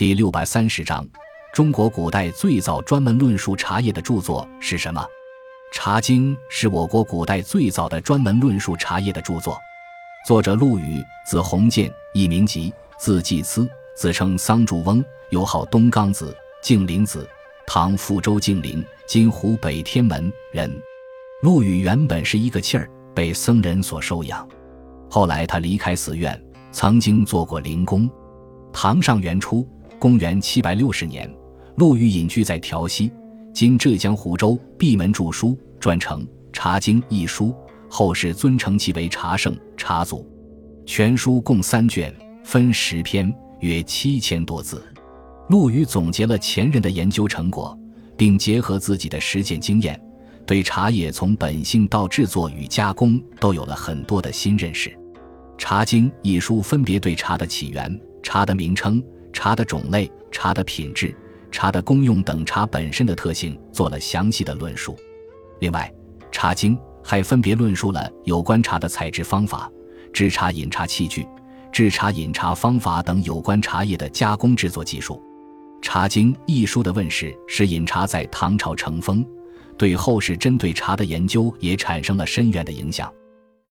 第六百三十章：中国古代最早专门论述茶叶的著作是什么？《茶经》是我国古代最早的专门论述茶叶的著作。作者陆羽，字鸿渐，艺名吉，字季思，自称桑竹翁，又号东冈子、敬陵子，唐福州敬陵（今湖北天门）人。陆羽原本是一个弃儿，被僧人所收养。后来他离开寺院，曾经做过灵工。唐上元初，公元七百六十年，陆羽隐居在调溪（今浙江湖州），闭门著书，撰成《茶经》一书。后世尊称其为茶圣、茶祖。全书共三卷，分十篇，约七千多字。陆羽总结了前人的研究成果，并结合自己的实践经验，对茶叶从本性到制作与加工都有了很多的新认识。《茶经》一书分别对茶的起源、茶的名称、茶的种类、茶的品质、茶的功用等茶本身的特性做了详细的论述。另外，《茶经》。还分别论述了有关茶的采制方法、制茶饮茶器具、制茶饮茶方法等有关茶叶的加工制作技术。《茶经》一书的问世，使饮茶在唐朝成风，对后世针对茶的研究也产生了深远的影响。